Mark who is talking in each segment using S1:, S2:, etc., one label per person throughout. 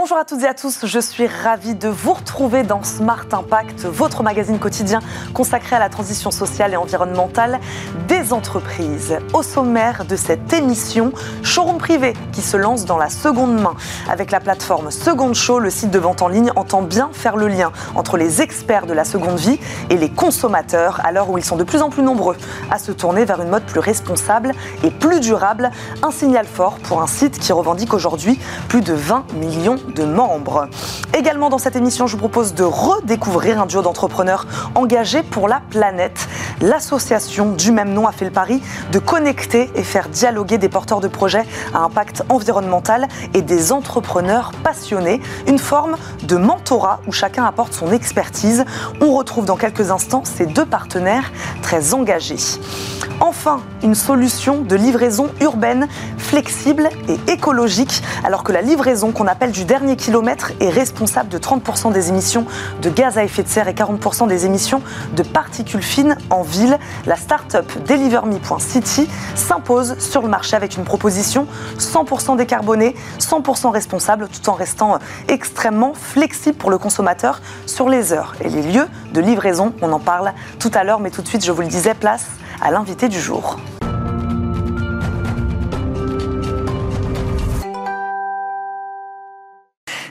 S1: Bonjour à toutes et à tous, je suis ravie de vous retrouver dans Smart Impact, votre magazine quotidien consacré à la transition sociale et environnementale des entreprises. Au sommaire de cette émission, Showroom Privé qui se lance dans la seconde main. Avec la plateforme Seconde Show, le site de vente en ligne entend bien faire le lien entre les experts de la seconde vie et les consommateurs à l'heure où ils sont de plus en plus nombreux à se tourner vers une mode plus responsable et plus durable. Un signal fort pour un site qui revendique aujourd'hui plus de 20 millions de membres. Également dans cette émission, je vous propose de redécouvrir un duo d'entrepreneurs engagés pour la planète. L'association du même nom a fait le pari de connecter et faire dialoguer des porteurs de projets à impact environnemental et des entrepreneurs passionnés. Une forme de mentorat où chacun apporte son expertise. On retrouve dans quelques instants ces deux partenaires très engagés. Enfin, une solution de livraison urbaine flexible et écologique, alors que la livraison qu'on appelle du dernier kilomètre est responsable de 30% des émissions de gaz à effet de serre et 40% des émissions de particules fines en ville. La start-up DeliverMe.city s'impose sur le marché avec une proposition 100% décarbonée, 100% responsable, tout en restant extrêmement flexible pour le consommateur sur les heures et les lieux de livraison. On en parle tout à l'heure, mais tout de suite, je vous le disais, place à l'invité du jour.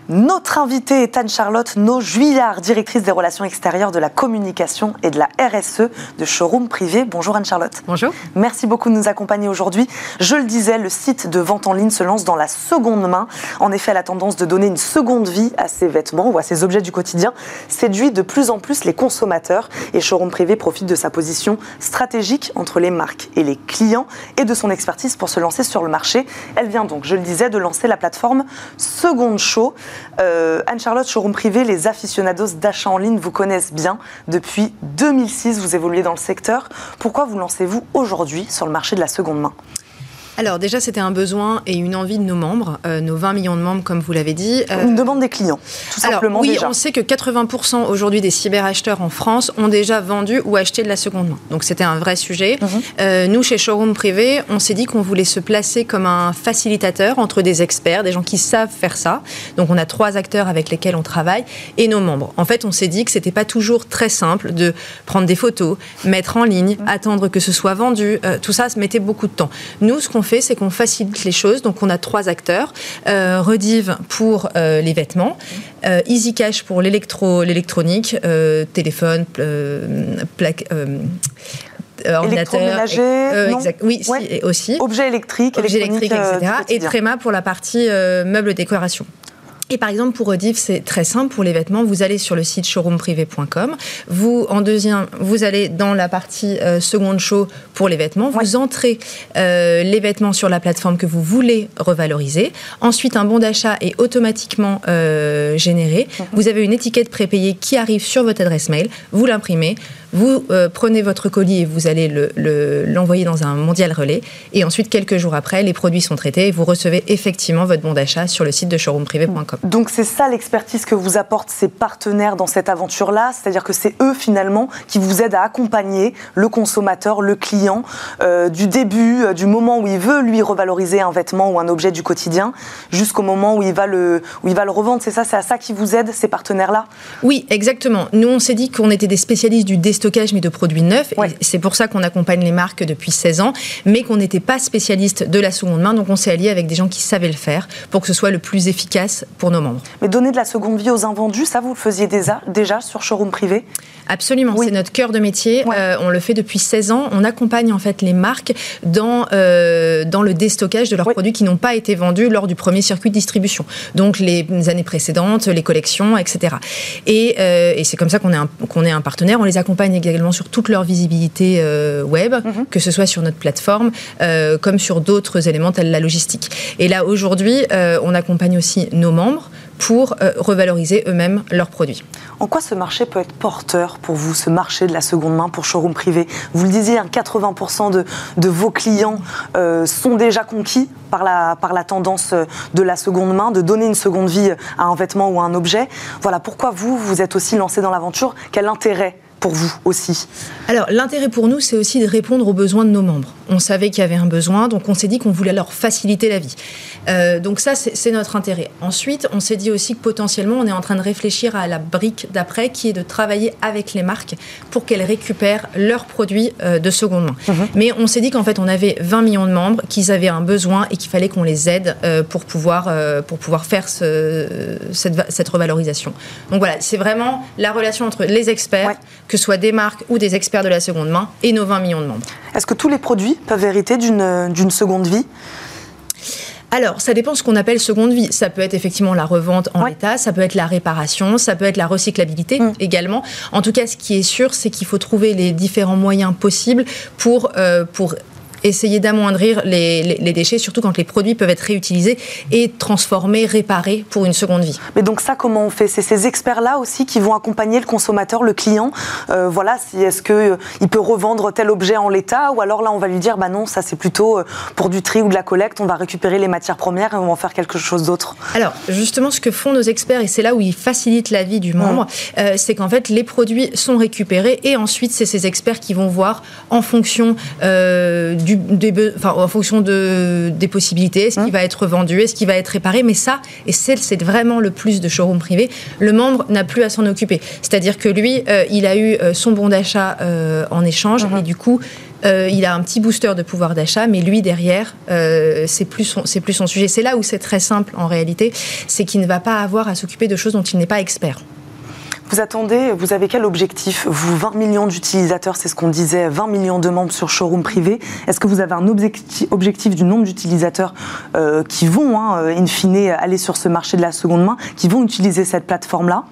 S1: Notre invitée est Anne-Charlotte No-Juillard, directrice des relations extérieures de la communication et de la RSE de Showroom Privé. Bonjour Anne-Charlotte.
S2: Bonjour.
S1: Merci beaucoup de nous accompagner aujourd'hui. Je le disais, le site de vente en ligne se lance dans la seconde main. En effet, la tendance de donner une seconde vie à ses vêtements ou à ses objets du quotidien séduit de plus en plus les consommateurs et Showroom Privé profite de sa position stratégique entre les marques et les clients et de son expertise pour se lancer sur le marché. Elle vient donc, je le disais, de lancer la plateforme Seconde Show. Euh, Anne-Charlotte, showroom privé, les aficionados d'achat en ligne vous connaissent bien. Depuis 2006, vous évoluez dans le secteur. Pourquoi vous lancez-vous aujourd'hui sur le marché de la seconde main?
S2: Alors déjà, c'était un besoin et une envie de nos membres, euh, nos 20 millions de membres, comme vous l'avez dit.
S1: Euh, une demande des clients, tout simplement.
S2: Oui, on sait que 80% aujourd'hui des cyberacheteurs en France ont déjà vendu ou acheté de la seconde main. Donc c'était un vrai sujet. Mhm. Euh, nous, chez Showroom Privé, on s'est dit qu'on voulait se placer comme un facilitateur entre des experts, des gens qui savent faire ça. Donc on a trois acteurs avec lesquels on travaille et nos membres. En fait, on s'est dit que c'était pas toujours très simple de prendre des photos, mettre en ligne, mhm. attendre que ce soit vendu. tout ça, ça mettait beaucoup de temps. Nous, ce qu'on fait, c'est qu'on facilite les choses. Donc, on a trois acteurs. Euh, Redive pour euh, les vêtements, euh, Easy Cash pour l'électro, l'électronique, euh, téléphone, plaque
S1: ordinateur.
S2: exact, oui, aussi.
S1: Objets électriques,
S2: Objets électriques, etc. et Tréma pour la partie meubles décoration. Et par exemple, pour Rediv, c'est très simple. Pour les vêtements, vous allez sur le site showroomprivé.com. Vous, en deuxième, vous allez dans la partie euh, seconde show pour les vêtements. Vous entrez euh, les vêtements sur la plateforme que vous voulez revaloriser. Ensuite, un bon d'achat est automatiquement euh, généré. Vous avez une étiquette prépayée qui arrive sur votre adresse mail. Vous l'imprimez. Vous euh, prenez votre colis et vous allez l'envoyer dans un mondial relais. Et ensuite, quelques jours après, les produits sont traités et vous recevez effectivement votre bon d'achat sur le site de showroomprivé.com.
S1: Donc c'est ça l'expertise que vous apportent ces partenaires dans cette aventure-là, c'est-à-dire que c'est eux finalement qui vous aident à accompagner le consommateur, le client, euh, du début, euh, du moment où il veut lui revaloriser un vêtement ou un objet du quotidien, jusqu'au moment où il va le, où il va le revendre. C'est ça, c'est à ça qui vous aide ces partenaires-là?
S2: Oui, exactement. Nous, on s'est dit qu'on était des spécialistes du stockage, mais de produits neufs. C'est pour ça qu'on accompagne les marques depuis 16 ans, mais qu'on n'était pas spécialiste de la seconde main. Donc on s'est allié avec des gens qui savaient le faire pour que ce soit le plus efficace pour nos membres.
S1: Mais donner de la seconde vie aux invendus, ça vous le faisiez déjà, déjà sur showroom privé?
S2: Absolument, c'est notre cœur de métier. Euh, on le fait depuis 16 ans. On accompagne en fait les marques dans, euh, dans le déstockage de leurs produits qui n'ont pas été vendus lors du premier circuit de distribution. Donc les années précédentes, les collections, etc. Et, euh, et c'est comme ça qu'on est, un, qu'on est un partenaire. On les accompagne également sur toute leur visibilité euh, web, mhm. que ce soit sur notre plateforme, euh, comme sur d'autres éléments tels la logistique. Et là, aujourd'hui, euh, on accompagne aussi nos membres pour revaloriser eux-mêmes leurs produits.
S1: En quoi ce marché peut être porteur pour vous, ce marché de la seconde main pour showroom privé? Vous le disiez, 80% de, de, vos clients sont déjà conquis par la, par la tendance de la seconde main, de donner une seconde vie à un vêtement ou à un objet. Voilà, pourquoi vous, vous êtes aussi lancé dans l'aventure Quel intérêt pour vous aussi
S2: Alors l'intérêt pour nous, c'est aussi de répondre aux besoins de nos membres. On savait qu'il y avait un besoin, donc on s'est dit qu'on voulait leur faciliter la vie. Euh, donc ça, c'est notre intérêt. Ensuite, on s'est dit aussi que potentiellement, on est en train de réfléchir à la brique d'après, qui est de travailler avec les marques pour qu'elles récupèrent leurs produits euh, de seconde main. Mhm. Mais on s'est dit qu'en fait, on avait 20 millions de membres, qu'ils avaient un besoin et qu'il fallait qu'on les aide euh, pour, pouvoir, pour pouvoir faire ce, cette, cette, revalorisation. Donc voilà, c'est vraiment la relation entre les experts, que ce soit des marques ou des experts de la seconde main, et nos 20 millions de membres.
S1: Est-ce que tous les produits peuvent hériter d'une seconde vie?
S2: Alors, ça dépend de ce qu'on appelle seconde vie. Ça peut être effectivement la revente en état, ça peut être la réparation, ça peut être la recyclabilité mm. également. En tout cas, ce qui est sûr, c'est qu'il faut trouver les différents moyens possibles pour, euh, pour essayer d'amoindrir les, déchets, surtout quand les produits peuvent être réutilisés et transformés, réparés pour une seconde vie.
S1: Mais donc ça, comment on fait? C'est ces experts-là aussi qui vont accompagner le consommateur, le client? Euh, voilà, si est-ce que euh, il peut revendre tel objet en l'état, ou alors là, on va lui dire, bah non, ça c'est plutôt euh, pour du tri ou de la collecte. On va récupérer les matières premières et on va en faire quelque chose d'autre.
S2: Alors justement, ce que font nos experts et c'est là où ils facilitent la vie du membre, c'est qu'en fait les produits sont récupérés et ensuite c'est ces experts qui vont voir en fonction du en fonction de, des possibilités, est-ce qui va être vendu, est-ce qui va être réparé. Mais ça, et c'est vraiment le plus de showroom privé, le membre n'a plus à s'en occuper. C'est-à-dire que lui, euh, il a eu euh, son bon d'achat euh, en échange mhm. et du coup, il a un petit booster de pouvoir d'achat, mais lui derrière, c'est plus son, c'est plus son sujet. C'est là où c'est très simple en réalité, c'est qu'il ne va pas avoir à s'occuper de choses dont il n'est pas expert.
S1: Vous attendez, vous avez quel objectif Vous, 20 millions d'utilisateurs, c'est ce qu'on disait, 20 millions de membres sur showroom privé. Est-ce que vous avez un objectif, du nombre d'utilisateurs euh, qui vont, hein, in fine, aller sur ce marché de la seconde main, qui vont utiliser cette plateforme-là?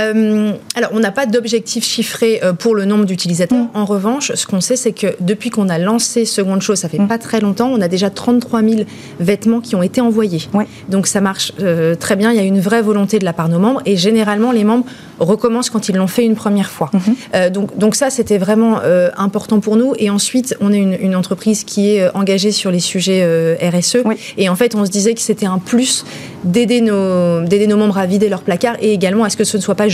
S2: Euh, alors, on n'a pas d'objectif chiffré euh, pour le nombre d'utilisateurs. Mm. En revanche, ce qu'on sait, c'est que depuis qu'on a lancé Seconde Chose, ça fait mm. pas très longtemps, on a déjà 33 000 vêtements qui ont été envoyés. Donc, ça marche euh, très bien. Il y a une vraie volonté de la part de nos membres. Et généralement, les membres recommencent quand ils l'ont fait une première fois. Mm-hmm. donc, donc, ça, c'était vraiment important pour nous. Et ensuite, on est une, entreprise qui est engagée sur les sujets RSE. Et en fait, on se disait que c'était un plus d'aider nos, nos membres à vider leur placard et également à ce que ce ne soit pas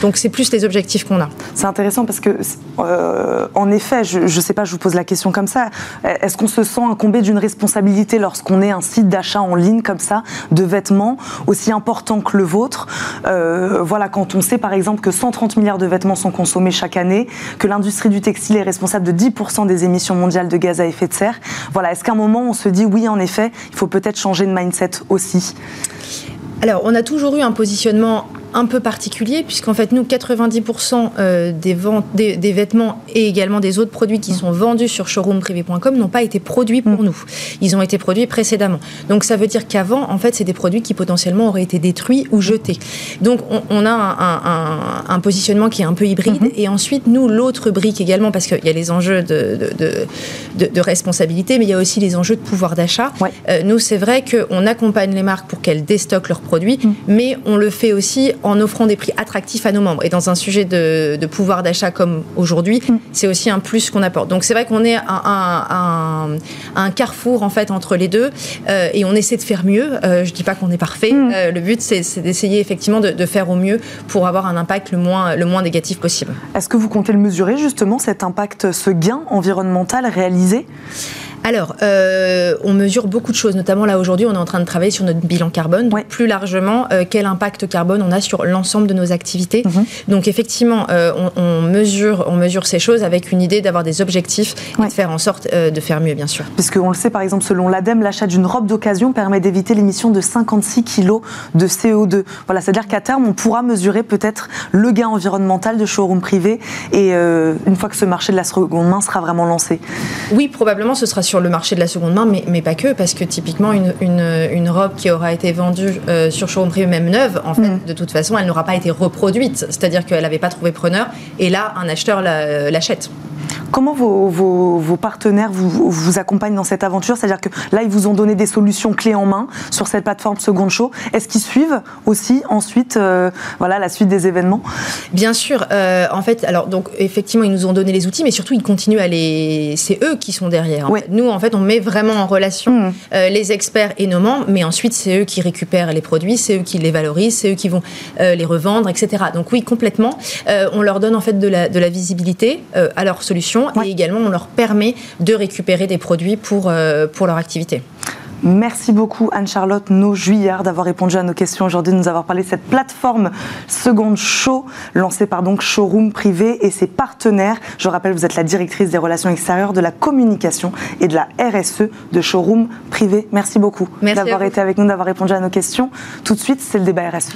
S2: Donc c'est plus les objectifs qu'on a.
S1: C'est intéressant parce que, euh, en effet, je ne sais pas, je vous pose la question comme ça, est-ce qu'on se sent incombé d'une responsabilité lorsqu'on est un site d'achat en ligne comme ça, de vêtements aussi important que le vôtre? Euh, Voilà, quand on sait par exemple que 130 milliards de vêtements sont consommés chaque année, que l'industrie du textile est responsable de 10% des émissions mondiales de gaz à effet de serre, voilà, est-ce qu'à un moment on se dit oui, en effet, il faut peut-être changer de mindset aussi?
S2: Alors, on a toujours eu un positionnement un peu particulier, puisqu'en fait, nous, 90% euh, des, ventes, des, vêtements et également des autres produits qui sont vendus sur showroomprivé.com n'ont pas été produits pour mm. nous. Ils ont été produits précédemment. Donc, ça veut dire qu'avant, en fait, c'est des produits qui potentiellement auraient été détruits ou jetés. Donc, on, a un, positionnement qui est un peu hybride. Mm-hmm. Et ensuite, nous, l'autre brique également, parce qu'il y a les enjeux de, de, responsabilité, mais il y a aussi les enjeux de pouvoir d'achat. Euh, nous, c'est vrai qu'on accompagne les marques pour qu'elles déstockent leurs produits, mm. mais on le fait aussi en offrant des prix attractifs à nos membres. Et dans un sujet de, pouvoir d'achat comme aujourd'hui, mm. c'est aussi un plus qu'on apporte. Donc c'est vrai qu'on est un, un, carrefour en fait entre les deux euh, et on essaie de faire mieux. Euh, je dis pas qu'on est parfait. Mm. Euh, le but c'est d'essayer effectivement de, de, faire au mieux pour avoir un impact le moins, le moins négatif possible.
S1: Est-ce que vous comptez le mesurer justement cet impact, ce gain environnemental réalisé?
S2: Alors, euh, on mesure beaucoup de choses, notamment là aujourd'hui, on est en train de travailler sur notre bilan carbone. Plus largement, euh, quel impact carbone on a sur l'ensemble de nos activités. Mhm. Donc, effectivement, euh, on, mesure, on mesure ces choses avec une idée d'avoir des objectifs et de faire en sorte de faire mieux, bien sûr.
S1: Puisqu'on le sait, par exemple, selon l'ADEME, l'achat d'une robe d'occasion permet d'éviter l'émission de 56 kg de CO2. Voilà, c'est-à-dire qu'à terme, on pourra mesurer peut-être le gain environnemental de showroom privé et une fois que ce marché de la seconde main sera vraiment lancé.
S2: Oui, probablement, ce sera sur le marché de la seconde main, mais, mais pas que, parce que typiquement, une, une, robe qui aura été vendue euh, sur showroom privé, même neuve, en fait, mm. de toute façon, elle n'aura pas été reproduite. C'est-à-dire qu'elle n'avait pas trouvé preneur, et là, un acheteur l'achète.
S1: Comment vos, partenaires vous, vous, accompagnent dans cette aventure? C'est-à-dire que là, ils vous ont donné des solutions clés en main sur cette plateforme Second Show. Est-ce qu'ils suivent aussi ensuite euh, voilà, la suite des événements?
S2: Bien sûr. Euh, en fait, alors donc effectivement, ils nous ont donné les outils, mais surtout ils continuent à les. C'est eux qui sont derrière. Nous, en fait, on met vraiment en relation mmh. euh, les experts et nos membres, mais ensuite c'est eux qui récupèrent les produits, c'est eux qui les valorisent, c'est eux qui vont les revendre, etc. Donc oui, complètement. on leur donne en fait de la, de la visibilité à leurs solutions et également on leur permet de récupérer des produits pour, pour leur activité.
S1: Merci beaucoup Anne-Charlotte No Juillard d'avoir répondu à nos questions aujourd'hui, de nous avoir parlé de cette plateforme Seconde Show lancée par donc Showroom Privé et ses partenaires. Je rappelle, vous êtes la directrice des relations extérieures, de la communication et de la RSE de Showroom Privé. Merci beaucoup d'avoir été avec nous, d'avoir répondu à nos questions. Tout de suite, c'est le débat RSE.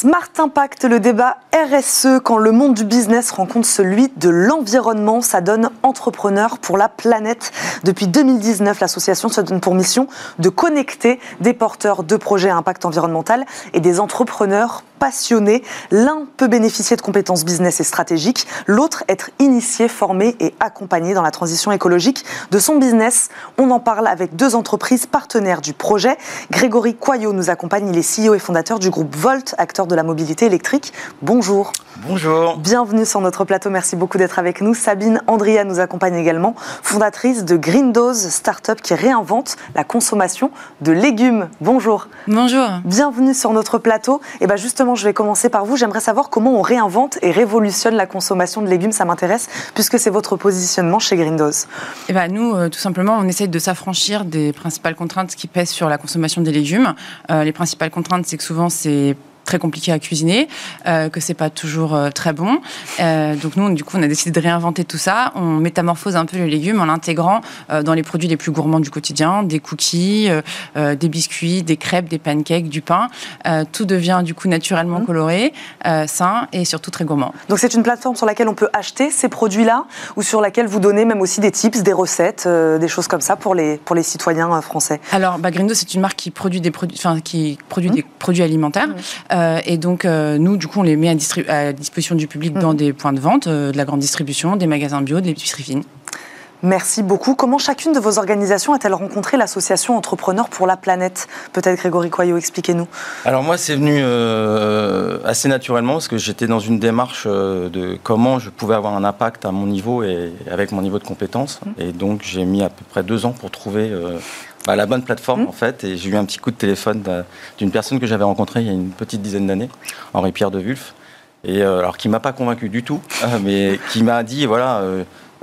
S1: Smart Impact, le débat RSE, quand le monde du business rencontre celui de l'environnement, ça donne entrepreneur pour la planète. Depuis 2019, l'association se donne pour mission de connecter des porteurs de projets à impact environnemental et des entrepreneurs passionnés. L'un peut bénéficier de compétences business et stratégiques, l'autre être initié, formé et accompagné dans la transition écologique de son business. On en parle avec deux entreprises partenaires du projet. Grégory Coyot nous accompagne, il est CEO et fondateur du groupe Volt, acteur de la mobilité électrique. Bonjour.
S3: Bonjour.
S1: Bienvenue sur notre plateau, merci beaucoup d'être avec nous. Sabine Andria nous accompagne également, fondatrice de Green Dose, start-up qui réinvente la consommation de légumes. Bonjour.
S4: Bonjour.
S1: Bienvenue sur notre plateau. Et bien justement, je vais commencer par vous. J'aimerais savoir comment on réinvente et révolutionne la consommation de légumes, ça m'intéresse, puisque c'est votre positionnement chez Green Dose.
S4: Et ben nous, euh, tout simplement, on essaye de s'affranchir des principales contraintes qui pèsent sur la consommation des légumes. Euh, les principales contraintes, c'est que souvent, c'est très compliqué à cuisiner, euh, que c'est pas toujours euh, très bon. Euh, donc nous, du coup, on a décidé de réinventer tout ça. On métamorphose un peu le légume en l'intégrant dans les produits les plus gourmands du quotidien, des cookies, des biscuits, des crêpes, des pancakes, du pain. tout devient du coup naturellement mmh. coloré, sain et surtout très gourmand.
S1: Donc c'est une plateforme sur laquelle on peut acheter ces produits-là ou sur laquelle vous donnez même aussi des tips, des recettes, des choses comme ça pour les, pour les citoyens français?
S4: Alors, bah, Grindo, c'est une marque qui produit des produits, enfin qui produit mmh. des produits alimentaires. Mmh. Euh, et donc, euh, nous, du coup, on les met à, disposition du public dans mm. des points de vente, euh, de la grande distribution, des magasins bio, des épiceries fines.
S1: Merci beaucoup. Comment chacune de vos organisations a-t-elle rencontré l'association Entrepreneurs pour la planète? Peut-être Grégory Coyot, expliquez-nous.
S3: Alors moi, c'est venu assez naturellement parce que j'étais dans une démarche de comment je pouvais avoir un impact à mon niveau et avec mon niveau de compétence. Mm. Et donc j'ai mis à peu près deux ans pour trouver bah, la bonne plateforme, mmh. en fait. Et j'ai eu un petit coup de téléphone d'une personne que j'avais rencontrée il y a une petite dizaine d'années, Henri-Pierre de Wulf. Et euh, alors, qui m'a pas convaincu du tout, euh, mais qui m'a dit voilà,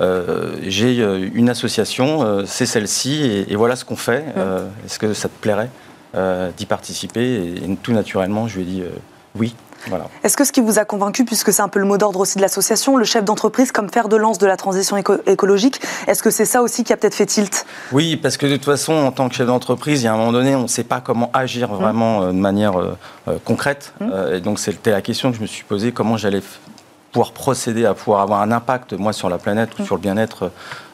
S3: euh, j'ai une association, c'est celle-ci, et, voilà ce qu'on fait. Mmh. Est-ce que ça te plairait d'y participer? Et, tout naturellement, je lui ai dit oui.
S1: Est-ce que ce qui vous a convaincu, puisque c'est un peu le mot d'ordre aussi de l'association, le chef d'entreprise comme fer de lance de la transition écologique, est-ce que c'est ça aussi qui a peut-être fait tilt?
S3: Oui, parce que de toute façon, en tant que chef d'entreprise, il y a un moment donné, on ne sait pas comment agir mmh. vraiment euh, de manière euh, euh, concrète. Mmh. et donc c'était la question que je me suis posée, comment j'allais pouvoir procéder à pouvoir avoir un impact, moi, sur la planète ou mmh. sur le bien-être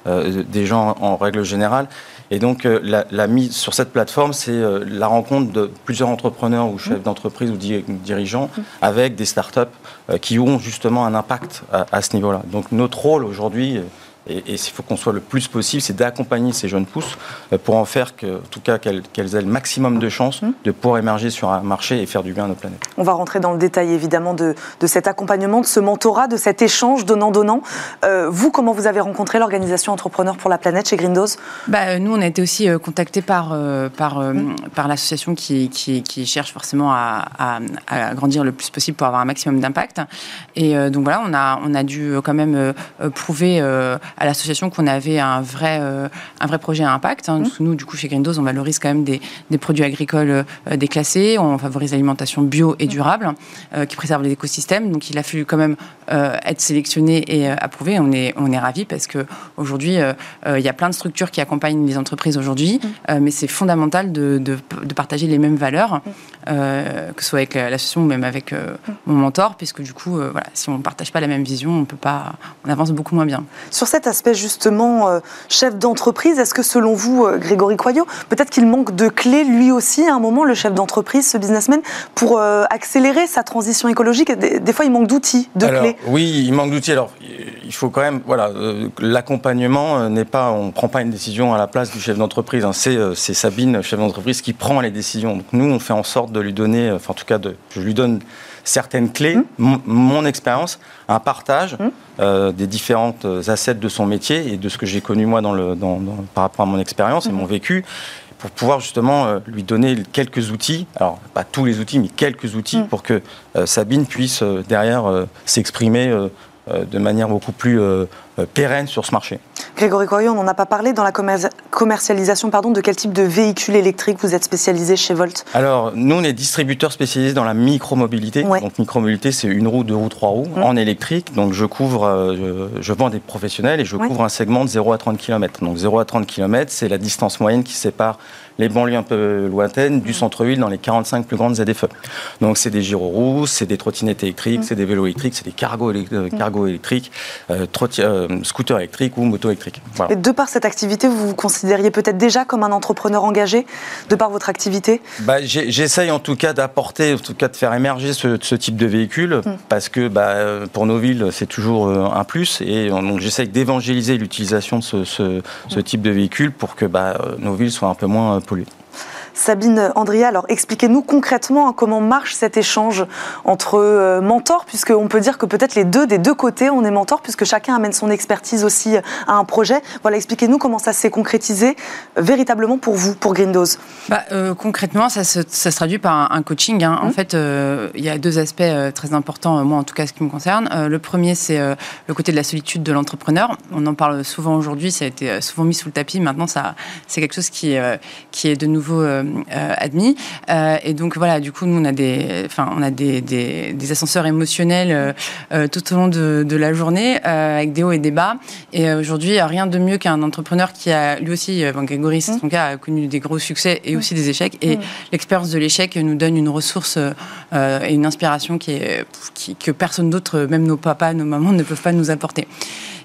S3: des gens en règle générale. Et donc, euh, la, mise sur cette plateforme, c'est euh, la rencontre de plusieurs entrepreneurs ou chefs mmh. d'entreprise ou dirigeants mmh. avec des startups euh, qui ont justement un impact à ce niveau-là. Donc, notre rôle aujourd'hui, et, il faut qu'on soit le plus possible, c'est d'accompagner ces jeunes pousses euh, pour en faire que, en tout cas qu'elles aient le maximum de chances mmh. de pouvoir émerger sur un marché et faire du bien à nos planètes.
S1: On va rentrer dans le détail évidemment de, cet accompagnement, de ce mentorat, de cet échange donnant-donnant. Euh, vous, comment vous avez rencontré l'organisation Entrepreneurs pour la planète chez Grindos?
S4: Bah, euh, Nous, on a été aussi contactés par, par, mmh. par l'association qui, qui, cherche forcément à, à, grandir le plus possible pour avoir un maximum d'impact. Et donc voilà, on a, on a dû quand même prouver à l'association qu'on avait un vrai, euh, un vrai projet à impact. Hein. Mmh. Nous, du coup, chez Green on valorise quand même des, des produits agricoles euh, déclassés, on favorise l'alimentation bio et mmh. durable, euh, qui préserve les écosystèmes. Donc, il a fallu quand même être sélectionné et approuvé. On est, on est ravis parce qu'aujourd'hui, il y a plein de structures qui accompagnent les entreprises aujourd'hui, mmh. mais c'est fondamental de, de, de, partager les mêmes valeurs, que ce soit avec l'association ou même avec mon mentor, puisque du coup, voilà, si on ne partage pas la même vision, on peut pas, on avance beaucoup moins bien.
S1: Sur cette cet aspect justement euh, chef d'entreprise, est-ce que selon vous, euh, Grégory Coyot, peut-être qu'il manque de clés lui aussi à un moment, le chef d'entreprise, ce businessman, pour accélérer sa transition écologique? Des, fois, il manque d'outils, de clés.
S3: Oui, il manque d'outils. Alors, il faut quand même, voilà, l'accompagnement n'est pas, on ne prend pas une décision à la place du chef d'entreprise. Hein. C'est Sabine, chef d'entreprise, qui prend les décisions. Donc nous, on fait en sorte de lui donner, enfin en tout cas, de, je lui donne certaines clés, mmh. mon, expérience, un partage mmh. euh, des différentes assets de son métier et de ce que j'ai connu moi dans le, dans, par rapport à mon expérience et mmh. mon vécu pour pouvoir justement euh, lui donner quelques outils, alors pas tous les outils, mais quelques outils pour que euh, Sabine puisse derrière s'exprimer de manière beaucoup plus pérenne sur ce marché.
S1: Grégory Corio, on n'en a pas parlé dans la commercialisation pardon, de quel type de véhicule électrique vous êtes spécialisé chez Volt?
S3: Alors, nous, on est distributeur spécialisé dans la micromobilité. mobilité Donc, micromobilité, c'est une roue, deux roues, trois roues mmh. en électrique. Donc, je couvre, euh, je, vends des professionnels et je couvre un segment de 0 à 30 km. Donc, 0 à 30 km, c'est la distance moyenne qui sépare les banlieues un peu lointaines du centre-ville dans les 45 plus grandes ZFE. Donc, c'est des gyroroues, c'est des trottinettes électriques, c'est des vélos électriques, c'est des cargos, euh, électriques, euh, euh, scooters électriques ou motos électriques.
S1: Et de par cette activité, vous vous considériez peut-être déjà comme un entrepreneur engagé, de par votre activité?
S3: Bah, J'essaye en tout cas d'apporter, en tout cas de faire émerger ce, type de véhicule, hmm. parce que bah, pour nos villes, c'est toujours un plus. Et donc j'essaye d'évangéliser l'utilisation de ce, ce, type de véhicule pour que bah, nos villes soient un peu moins polluées.
S1: Sabine Andria, alors expliquez-nous concrètement comment marche cet échange entre euh, mentors, puisqu'on peut dire que peut-être les deux, des deux côtés, on est mentors, puisque chacun amène son expertise aussi à un projet. Voilà, expliquez-nous comment ça s'est concrétisé véritablement pour vous, pour Grindos.
S4: Bah, euh, concrètement, ça se, traduit par un, coaching. Hein. En mmh. fait, euh, il y a deux aspects très importants, moi en tout cas, ce qui me concerne. le premier, c'est le côté de la solitude de l'entrepreneur. On en parle souvent aujourd'hui, ça a été souvent mis sous le tapis. Maintenant, ça, c'est quelque chose qui, qui est de nouveau euh, admis. Euh, et donc voilà, du coup, nous on a des, enfin, on a des, des, ascenseurs émotionnels euh, tout au long de, de la journée avec des hauts et des bas. Et aujourd'hui, rien de mieux qu'un entrepreneur qui a lui aussi, Grégory, c'est son cas, a connu des gros succès et aussi des échecs. Et l'expérience de l'échec nous donne une ressource et une inspiration qui est, qui, que personne d'autre, même nos papas, nos mamans, ne peuvent pas nous apporter.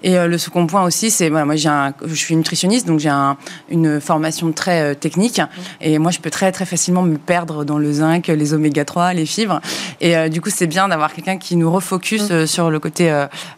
S4: Et le second point aussi, c'est voilà, moi j'ai je suis nutritionniste, donc j'ai un, une formation très technique. Et moi, je peux très très facilement me perdre dans le zinc, les oméga 3, les fibres. Et euh, du coup, c'est bien d'avoir quelqu'un qui nous refocus mm. euh, sur le côté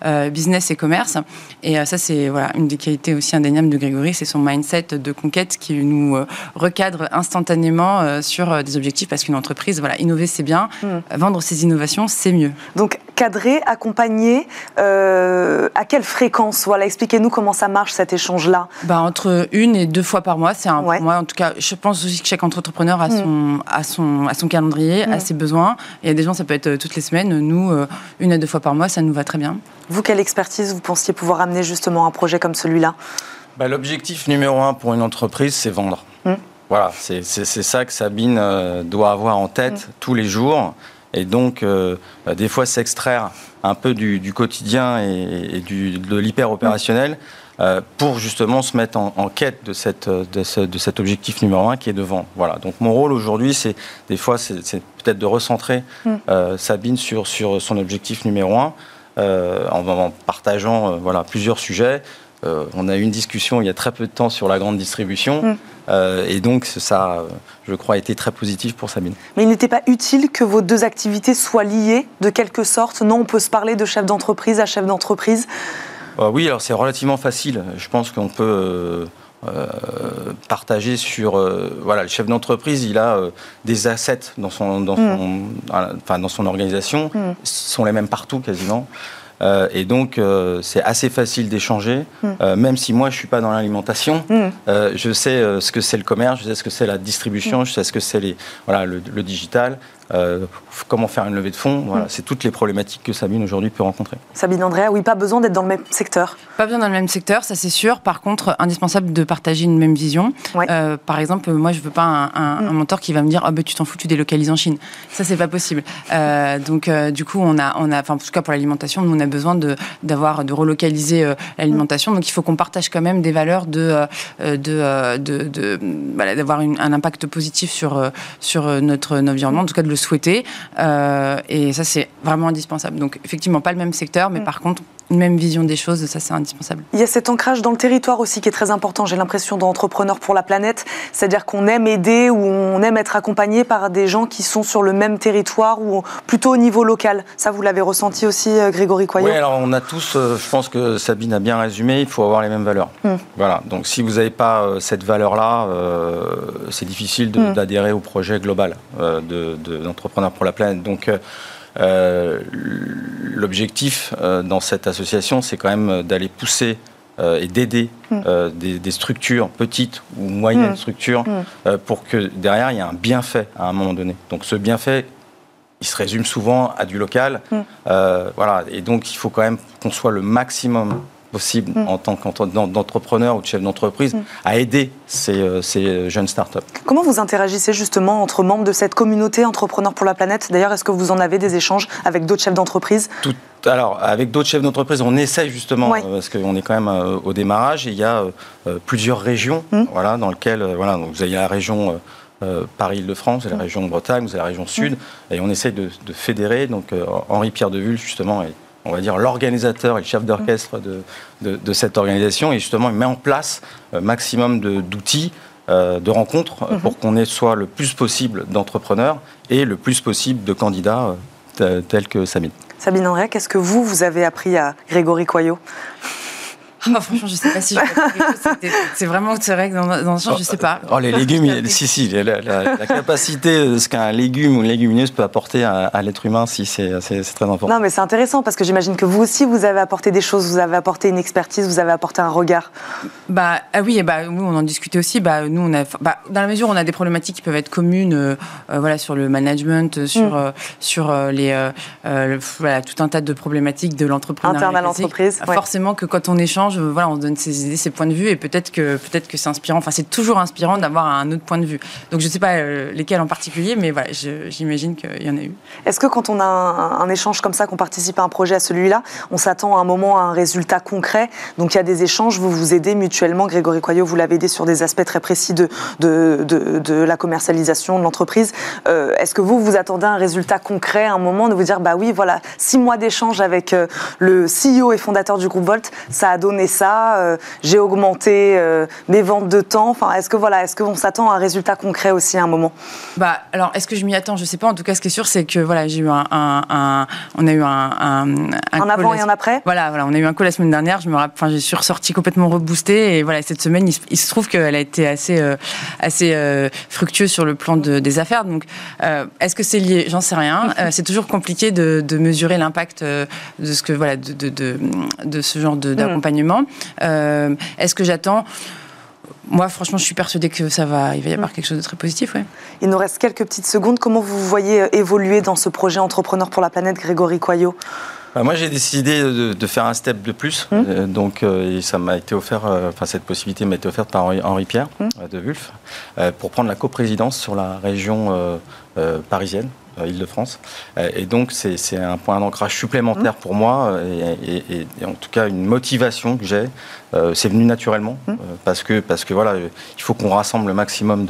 S4: euh, business et commerce. Et ça, c'est voilà une des qualités aussi indéniables de Grégory, c'est son mindset de conquête qui nous recadre instantanément sur des objectifs parce qu'une entreprise, voilà, innover c'est bien, mm. vendre ses innovations c'est mieux.
S1: Donc cadrer, accompagner, à quelle fréquence? Voilà, expliquez-nous comment ça marche cet échange-là.
S4: Bah, entre une et deux fois par mois, c'est un. Moi, en tout cas, je pense aussi que chaque entrepreneur a mm. son, à son, à son calendrier, à mm. ses besoins. Il y a des gens, ça peut être euh, toutes les semaines. Nous, euh, une à deux fois par mois, ça nous va très bien.
S1: Vous, quelle expertise vous pensiez pouvoir amener justement un projet comme celui-là?
S3: Bah, L'objectif numéro un pour une entreprise, c'est vendre. Mm. Voilà, c'est ça que Sabine euh, doit avoir en tête tous les jours. Et donc, bah, des fois, s'extraire un peu du, quotidien et, du, de l'hyper opérationnel euh, pour justement se mettre en, quête de, cette, de, cet objectif numéro un qui est de vendre. Voilà. Donc mon rôle aujourd'hui, c'est des fois, c'est peut-être de recentrer mm. euh, Sabine sur, sur son objectif numéro un euh, en, partageant voilà, plusieurs sujets. on a eu une discussion il y a très peu de temps sur la grande distribution. Mm. Et donc, ça, je crois, a été très positif pour Sabine.
S1: Mais il n'était pas utile que vos deux activités soient liées de quelque sorte? Non, on peut se parler de chef d'entreprise à chef d'entreprise
S3: euh, oui, alors c'est relativement facile. Je pense qu'on peut euh, euh, partager sur voilà le chef d'entreprise il a des assets dans son dans son, mm. enfin, dans son organisation mm. sont les mêmes partout quasiment et donc c'est assez facile d'échanger mm. même si moi je suis pas dans l'alimentation. Je sais ce que c'est le commerce je sais ce que c'est la distribution je sais ce que c'est les voilà le, le digital euh, comment faire une levée de fonds. Voilà, mm. C'est toutes les problématiques que Sabine aujourd'hui peut rencontrer.
S1: Sabine Andrea, oui, pas besoin d'être dans le même secteur.
S4: Pas besoin dans le même secteur, ça c'est sûr. Par contre, indispensable de partager une même vision. Euh, par exemple, moi je veux pas un, mm. mentor qui va me dire oh, ben, tu t'en fous, tu délocalises en Chine. Ça c'est pas possible. Euh, donc du coup, on a, on a, en tout cas pour l'alimentation, nous on a besoin de d'avoir de relocaliser l'alimentation. Donc il faut qu'on partage quand même des valeurs de de, de, d'avoir un impact positif sur sur notre environnement, en tout cas de le souhaiter. Euh, et ça, c'est vraiment indispensable. Donc, effectivement, pas le même secteur, mais mm. par contre, une même vision des choses, ça c'est indispensable.
S1: Il y a cet ancrage dans le territoire aussi qui est très important, j'ai l'impression, d'entrepreneurs pour la planète, c'est-à-dire qu'on aime aider ou on aime être accompagné par des gens qui sont sur le même territoire ou plutôt au niveau local. Ça, vous l'avez ressenti aussi, euh, Grégory Coyot
S3: Oui, alors on a tous, euh, je pense que Sabine a bien résumé, il faut avoir les mêmes valeurs. Hmm. Voilà, donc si vous n'avez pas euh, cette valeur-là, c'est difficile hmm. d'adhérer au projet global d'entrepreneurs de, pour la planète. Donc, euh, l'objectif euh, dans cette association, c'est quand même d'aller pousser euh, et d'aider mm. des, structures petites ou moyennes mm. structures mm. pour que derrière il y ait un bienfait à un moment donné. Donc ce bienfait, il se résume souvent à du local. voilà, et donc il faut quand même qu'on soit le maximum possible mm. en tant qu'entrepreneur ou de chef d'entreprise mm. à aider ces, euh, ces, jeunes startups.
S1: Comment vous interagissez justement entre membres de cette communauté Entrepreneurs pour la planète? D'ailleurs, est-ce que vous en avez des échanges avec d'autres chefs d'entreprise?
S3: Tout, alors, avec d'autres chefs d'entreprise, on essaye justement, euh, parce qu'on est quand même euh, au démarrage, et il y a plusieurs régions mm. voilà, dans lesquelles, voilà, donc vous avez la région Paris-Île-de-France, la région de Bretagne, vous avez la région Sud, et on essaye de, de fédérer. Donc, Henri-Pierre Devule, justement, est on va dire, l'organisateur et le chef d'orchestre de, de, cette organisation. Et justement, il met en place un euh, maximum d'outils, euh, de, rencontres, euh, mhm. pour qu'on ait soit le plus possible d'entrepreneurs et le plus possible de candidats tels que Sabine.
S1: Sabine André, qu'est-ce que vous, vous avez appris à Grégory Coyot?
S4: Ah, franchement, je sais pas si c'est vraiment c'est vrai que dans, dans ce sens, je sais pas.
S3: Oh, les légumes, si si, la, la, capacité de ce qu'un légume ou une légumineuse peut apporter à, l'être humain, si c'est très important.
S1: Non, mais c'est intéressant parce que j'imagine que vous aussi, vous avez apporté des choses, vous avez apporté une expertise, vous avez apporté un regard.
S4: Bah ah oui, bah nous on en discutait aussi. Bah nous on a, bah, dans la mesure où on a des problématiques qui peuvent être communes, euh, euh, voilà sur le management, sur mm. euh, sur les voilà tout un tas de problématiques de l'entreprise.
S1: Interne à l'entreprise.
S4: Forcément que quand on échange voilà, on donne ses idées, ses points de vue, et peut-être que peut-être que c'est inspirant. Enfin, c'est toujours inspirant d'avoir un autre point de vue. Donc, je ne sais pas euh, lesquels en particulier, mais voilà, j'imagine qu'il y en a eu.
S1: Est-ce que quand on a un, échange comme ça, qu'on participe à un projet à celui-là, on s'attend à un moment à un résultat concret? Donc, il y a des échanges, vous vous aidez mutuellement. Grégory Coyot, vous l'avez aidé sur des aspects très précis de, de, de, la commercialisation de l'entreprise. Euh, est-ce que vous vous attendez à un résultat concret, à un moment de vous dire, bah oui, voilà, six mois d'échange avec euh, le CEO et fondateur du groupe Volt, ça a donné ça, euh, j'ai augmenté euh, mes ventes de temps. Enfin, est-ce que voilà, est-ce qu'on s'attend à un résultat concret aussi à un moment?
S4: Bah, alors, est-ce que je m'y attends? Je sais pas. En tout cas, ce qui est sûr, c'est que voilà, j'ai eu un, on a eu un, un,
S1: un avant et un après?
S4: Voilà, voilà, on a eu un call la semaine dernière. Je me, enfin, j'ai suis ressorti complètement reboosté et voilà, cette semaine, il, se trouve qu'elle a été assez, euh, assez fructueuse sur le plan de, des affaires. Donc, est-ce que c'est lié? J'en sais rien. c'est toujours compliqué de, de mesurer l'impact de ce que voilà, de, de, de ce genre hmm. Euh, est-ce que j'attends? Moi, franchement, je suis persuadée que ça va, il va y avoir mm. quelque chose de très positif. Ouais.
S1: Il nous reste quelques petites secondes. Comment vous voyez euh, évoluer dans ce projet Entrepreneur pour la planète, Grégory Coyot?
S3: Bah, moi, j'ai décidé de, faire un step de plus. Mm. Euh, donc, ça m'a été offert, enfin, cette possibilité m'a été offerte par Henri, Pierre mm. de Wulf pour prendre la coprésidence sur la région parisienne. Euh, Île-de-France. Euh, et donc, c'est un point d'ancrage supplémentaire pour moi et, en tout cas une motivation que j'ai. Euh, c'est venu naturellement mmh. parce, que, parce que voilà, il faut qu'on rassemble le maximum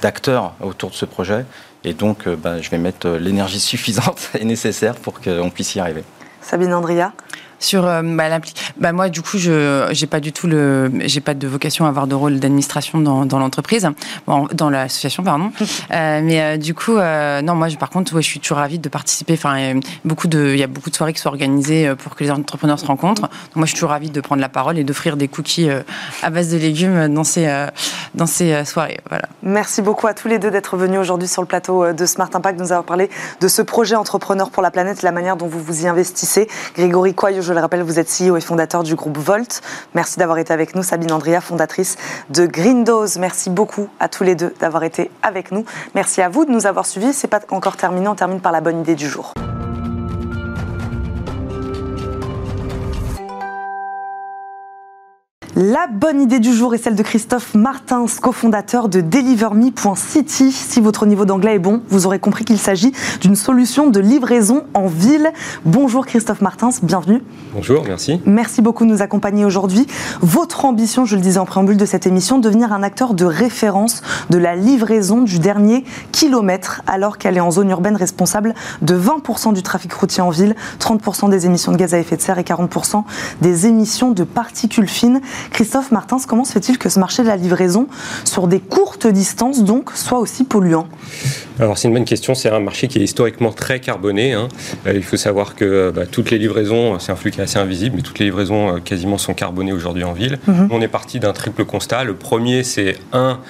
S3: d'acteurs autour de ce projet. Et donc, bah, je vais mettre l'énergie suffisante et nécessaire pour qu'on puisse y arriver.
S1: Sabine Andria
S4: sur euh, bah, bah, moi du coup je j'ai pas du tout le j'ai pas de vocation à avoir de rôle d'administration dans, dans l'entreprise. Bon, dans l'association pardon. Euh, mais euh, du coup euh, non moi je, par contre ouais, je suis toujours ravie de participer. Enfin beaucoup de il y a beaucoup de soirées qui sont organisées pour que les entrepreneurs se rencontrent. Donc moi je suis toujours ravie de prendre la parole et d'offrir des cookies à base de légumes dans ces dans ces soirées. Voilà.
S1: Merci beaucoup à tous les deux d'être venus aujourd'hui sur le plateau de Smart Impact nous avoir parlé de ce projet entrepreneur pour la planète la manière dont vous vous y investissez. Grégory Coy je le rappelle, vous êtes CEO et fondateur du groupe Volt. Merci d'avoir été avec nous. Sabine Andrea, fondatrice de Green Dose. Merci beaucoup à tous les deux d'avoir été avec nous. Merci à vous de nous avoir suivis. C'est pas encore terminé. On termine par la bonne idée du jour. La bonne idée du jour est celle de Christophe Martins, cofondateur de DeliverMe.city. Si votre niveau d'anglais est bon, vous aurez compris qu'il s'agit d'une solution de livraison en ville. Bonjour Christophe Martins, bienvenue.
S5: Bonjour, merci.
S1: Merci beaucoup de nous accompagner aujourd'hui. Votre ambition, je le disais en préambule de cette émission, devenir un acteur de référence de la livraison du dernier kilomètre, alors qu'elle est en zone urbaine responsable de 20% du trafic routier en ville, 30% des émissions de gaz à effet de serre et 40% des émissions de particules fines. Christophe Martins, comment se fait-il que ce marché de la livraison, sur des courtes distances donc, soit aussi polluant?
S5: Alors c'est une bonne question, c'est un marché qui est historiquement très carboné. Hein. Euh, il faut savoir que euh, bah, toutes les livraisons, c'est un flux qui est assez invisible, mais toutes les livraisons euh, quasiment sont carbonées aujourd'hui en ville. Mhm. On est parti d'un triple constat. Le premier, c'est un,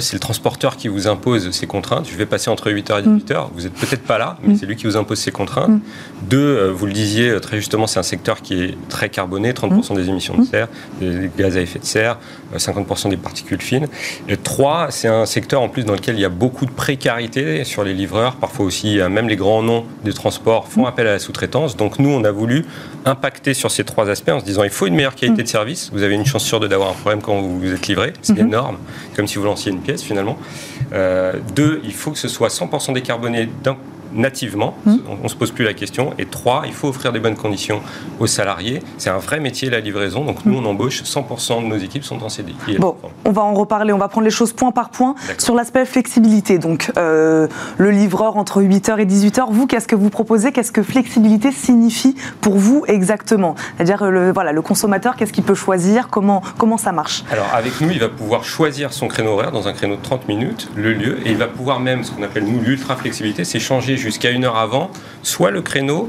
S5: c'est le transporteur qui vous impose ses contraintes. Je vais passer entre 8h et 18h. Mhm. Vous n'êtes peut-être pas là, mais mhm. c'est lui qui vous impose ses contraintes. Deux, vous le disiez très justement, c'est un secteur qui est très carboné, 30% des émissions de serre, des gaz à effet de serre, 50% des particules fines. Et trois, c'est un secteur en plus dans lequel il y a beaucoup de précarité sur les livreurs. Parfois aussi, euh, même les grands noms des transports font appel à la sous-traitance. Donc nous, on a voulu impacter sur ces trois aspects en se disant il faut une meilleure qualité de service. Vous avez une chance sûre d'avoir un problème quand vous vous êtes livré. C'est mhm. énorme, comme si vous lanciez une pièce finalement. Euh, deux, il faut que ce soit 100% décarboné d'un nativement, mmh. on ne se pose plus la question. Et trois, il faut offrir des bonnes conditions aux salariés. C'est un vrai métier, la livraison. Donc nous, on embauche 100% de nos équipes sont en CDI.
S1: Bon, on va en reparler, on va prendre les choses point par point. Sur l'aspect flexibilité, donc euh, le livreur entre 8h et 18h, vous, qu'est-ce que vous proposez? Qu'est-ce que flexibilité signifie pour vous exactement? C'est-à-dire, le, voilà, le consommateur, qu'est-ce qu'il peut choisir? Comment, comment ça marche?
S5: Alors, avec nous, il va pouvoir choisir son créneau horaire dans un créneau de 30 minutes, le lieu, et il va pouvoir même, ce qu'on appelle nous l'ultra flexibilité, c'est changer jusqu'à une heure avant, soit le créneau,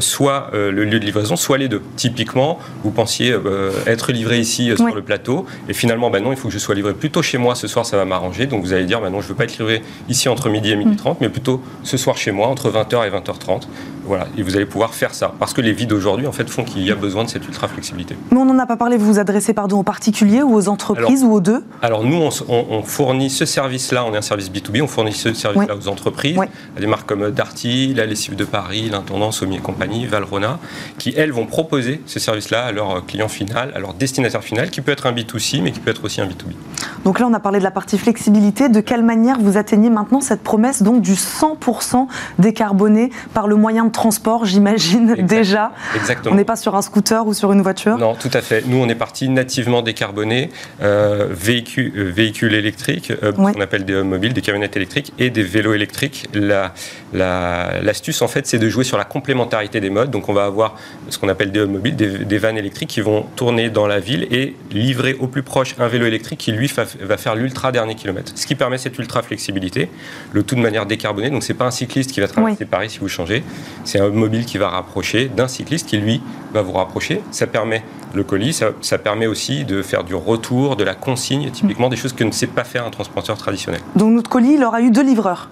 S5: soit euh, le lieu de livraison, soit les deux. Typiquement, vous pensiez euh, être livré ici sur le plateau, et finalement, ben non, il faut que je sois livré plutôt chez moi, ce soir ça va m'arranger, donc vous allez dire, ben non, je ne veux pas être livré ici entre midi et midi 30, mm. mais plutôt ce soir chez moi, entre 20h et 20h30. Voilà, et vous allez pouvoir faire ça, parce que les vies d'aujourd'hui, en fait, font qu'il y a besoin de cette ultra flexibilité.
S1: Mais on n'en a pas parlé, vous vous adressez pardon, aux particuliers ou aux entreprises ou aux deux?
S5: Alors nous, on, fournit ce service-là, on est un service B2B, on fournit ce service-là aux entreprises, à des marques comme Darty, la lessive de Paris, l'intendance, Sommier et compagnie, Valrona, qui, elles, vont proposer ce service-là à leur client final, à leur destinataire final, qui peut être un B2C, mais qui peut être aussi un B2B.
S1: Donc là, on a parlé de la partie flexibilité. De quelle manière vous atteignez maintenant cette promesse donc du 100% décarboné par le moyen de transport, j'imagine déjà?
S5: Exactement.
S1: On n'est pas sur un scooter ou sur une voiture?
S5: Non, tout à fait. Nous, on est parti nativement décarboné, euh, véhicules, euh, véhicules électriques, euh, qu'on appelle des mobiles, des camionnettes électriques et des vélos électriques. L'astuce, la, en fait, c'est de jouer sur la complémentarité des modes. Donc, on va avoir ce qu'on appelle des hubs mobiles, des, vannes électriques qui vont tourner dans la ville et livrer au plus proche un vélo électrique qui, lui, va faire l'ultra dernier kilomètre. Ce qui permet cette ultra flexibilité, le tout de manière décarbonée. Donc, c'est pas un cycliste qui va traverser Paris si vous changez, c'est un hub mobile qui va rapprocher d'un cycliste qui, lui, va vous rapprocher. Ça permet le colis, ça, ça, permet aussi de faire du retour, de la consigne, typiquement des choses que ne sait pas faire un transporteur traditionnel.
S1: Donc, notre colis, il aura eu deux livreurs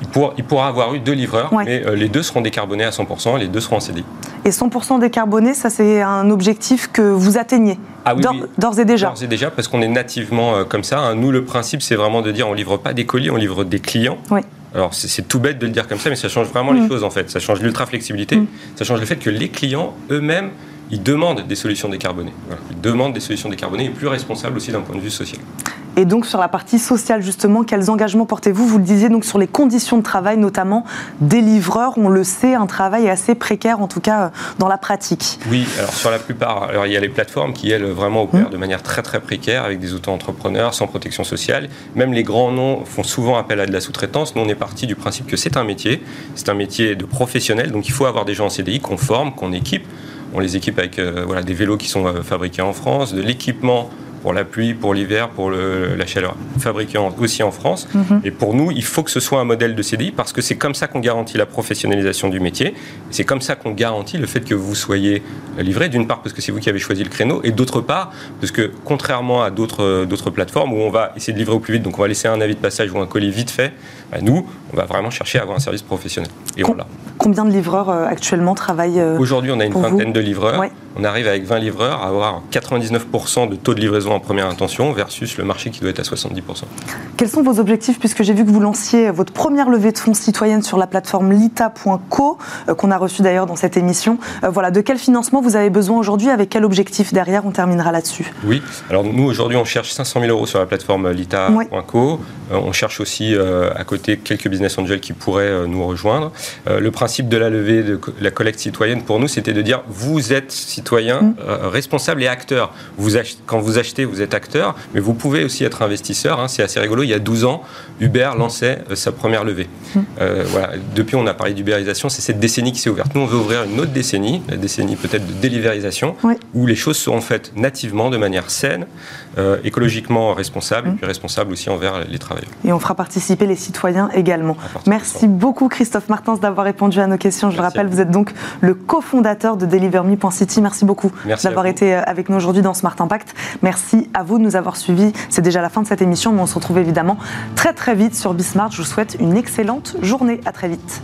S5: il pourra, avoir eu deux livreurs, mais euh, les deux seront décarbonés à 100% et les deux seront en CDI.
S1: Et 100% décarboné, ça c'est un objectif que vous atteignez
S5: ah
S1: d'ores et déjà
S5: D'ores et déjà, parce qu'on est nativement euh, comme ça. Hein. Nous, le principe, c'est vraiment de dire on livre pas des colis, on livre des clients.
S1: Oui.
S5: Alors c'est tout bête de le dire comme ça, mais ça change vraiment les mm. choses en fait. Ça change l'ultra flexibilité, mm. ça change le fait que les clients eux-mêmes ils demandent des solutions décarbonées. Ils demandent des solutions décarbonées et plus responsables aussi d'un point de vue social.
S1: Et donc sur la partie sociale justement, quels engagements portez-vous? Vous le disiez donc sur les conditions de travail notamment des livreurs. On le sait, un travail assez précaire en tout cas euh, dans la pratique.
S5: Oui, alors sur la plupart, alors il y a les plateformes qui elles vraiment opèrent mmh. de manière très très précaire avec des auto-entrepreneurs sans protection sociale. Même les grands noms font souvent appel à de la sous-traitance. Nous on est parti du principe que c'est un métier, c'est un métier de professionnel, donc il faut avoir des gens en CDI qu'on forme, qu'on équipe. On les équipe avec euh, voilà, des vélos qui sont euh, fabriqués en France, de l'équipement pour la pluie, pour l'hiver, pour la chaleur, fabriqué aussi en France. Mhm. Et pour nous, il faut que ce soit un modèle de CDI parce que c'est comme ça qu'on garantit la professionnalisation du métier. C'est comme ça qu'on garantit le fait que vous soyez livré, d'une part parce que c'est vous qui avez choisi le créneau, et d'autre part parce que contrairement à d'autres plateformes où on va essayer de livrer au plus vite, donc on va laisser un avis de passage ou un colis vite fait, bah, nous, on va vraiment chercher à avoir un service professionnel.
S1: Et voilà. Combien de livreurs actuellement travaillent
S5: Aujourd'hui, on a une vingtaine de livreurs. On arrive avec 20 livreurs à avoir 99% de taux de livraison en première intention versus le marché qui doit être à 70%.
S1: Quels sont vos objectifs puisque j'ai vu que vous lanciez votre première levée de fonds citoyenne sur la plateforme lita.co qu'on a reçu d'ailleurs dans cette émission. voilà, de quel financement vous avez besoin aujourd'hui Avec quel objectif derrière On terminera là-dessus?
S5: Oui, alors nous aujourd'hui on cherche 500 000 euros sur la plateforme lita.co. on cherche aussi à côté quelques business angels qui pourraient nous rejoindre. le principe de la levée de la collecte citoyenne pour nous c'était de dire vous êtes citoyen mm. responsable et acteur. Vous quand vous achetez vous êtes acteur, mais vous pouvez aussi être investisseur. Hein. c'est assez rigolo. Il y a 12 ans, Uber lançait sa première levée. Mm. voilà. Depuis on a parlé d'ubérisation, c'est cette décennie qui s'est ouverte. Nous on veut ouvrir une autre décennie, la décennie peut-être de délivérisation, où les choses seront faites nativement, de manière saine, euh, écologiquement responsable, et puis responsable aussi envers les travailleurs.
S1: Et on fera participer les citoyens également. Merci beaucoup Christophe Martins d'avoir répondu à nos questions. Je le rappelle, vous êtes donc le cofondateur de DeliverMe.city. Merci beaucoup d'avoir été euh, avec nous aujourd'hui dans Smart Impact. Merci à vous de nous avoir suivis. C'est déjà la fin de cette émission, mais on se retrouve évidemment très très vite sur Bismart. Je vous souhaite une excellente journée. À très vite.